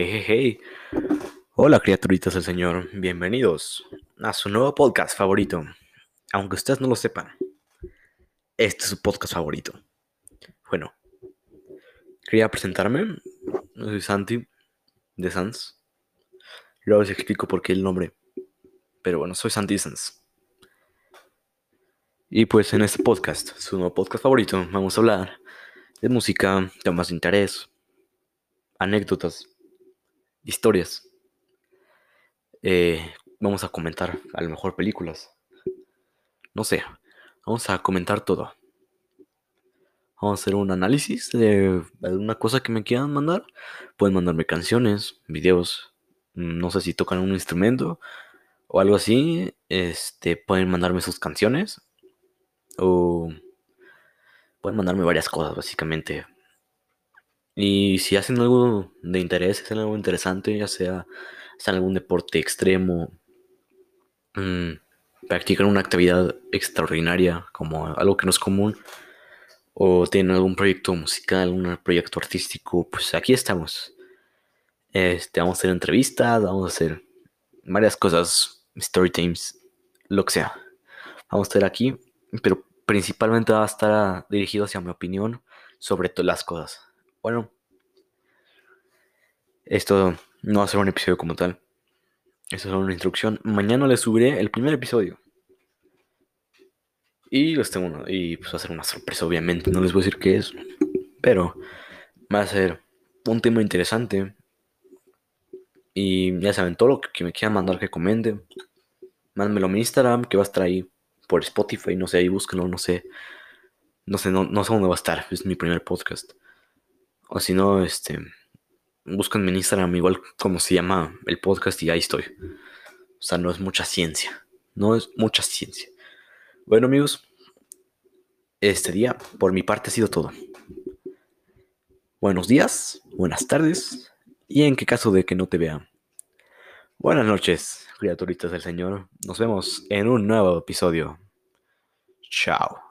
Hey, hey, Hola criaturitas del Señor, bienvenidos a su nuevo podcast favorito. Aunque ustedes no lo sepan, este es su podcast favorito. Bueno, quería presentarme. Soy Santi de Sans. Luego les explico por qué el nombre. Pero bueno, soy Santi Sans. Y pues en este podcast, su nuevo podcast favorito, vamos a hablar de música, temas de interés, anécdotas, historias. Eh, vamos a comentar a lo mejor películas. No sé, vamos a comentar todo. Vamos a hacer un análisis de alguna cosa que me quieran mandar. Pueden mandarme canciones, videos. No sé si tocan un instrumento o algo así. Este, pueden mandarme sus canciones. O pueden mandarme varias cosas, básicamente. Y si hacen algo de interés, hacen algo interesante, ya sea hacen algún deporte extremo, mmm, practican una actividad extraordinaria, como algo que no es común, o tienen algún proyecto musical, un proyecto artístico, pues aquí estamos. Este, vamos a hacer entrevistas, vamos a hacer varias cosas, story times, lo que sea. Vamos a estar aquí, pero principalmente va a estar dirigido hacia mi opinión sobre todas las cosas. Bueno, esto no va a ser un episodio como tal. Esto es una instrucción. Mañana les subiré el primer episodio. Y los y pues va a ser una sorpresa, obviamente. No les voy a decir qué es. Pero va a ser un tema interesante. Y ya saben, todo lo que me quieran mandar que comenten. Mándenmelo a mi Instagram, que va a estar ahí por Spotify. No sé, ahí búsquenlo, no sé. No sé, no, no sé dónde va a estar. Es mi primer podcast. O si no, este. Buscan en Instagram igual como se llama el podcast y ahí estoy. O sea, no es mucha ciencia. No es mucha ciencia. Bueno amigos, este día por mi parte ha sido todo. Buenos días, buenas tardes y en qué caso de que no te vea. Buenas noches, criaturitas del Señor. Nos vemos en un nuevo episodio. Chao.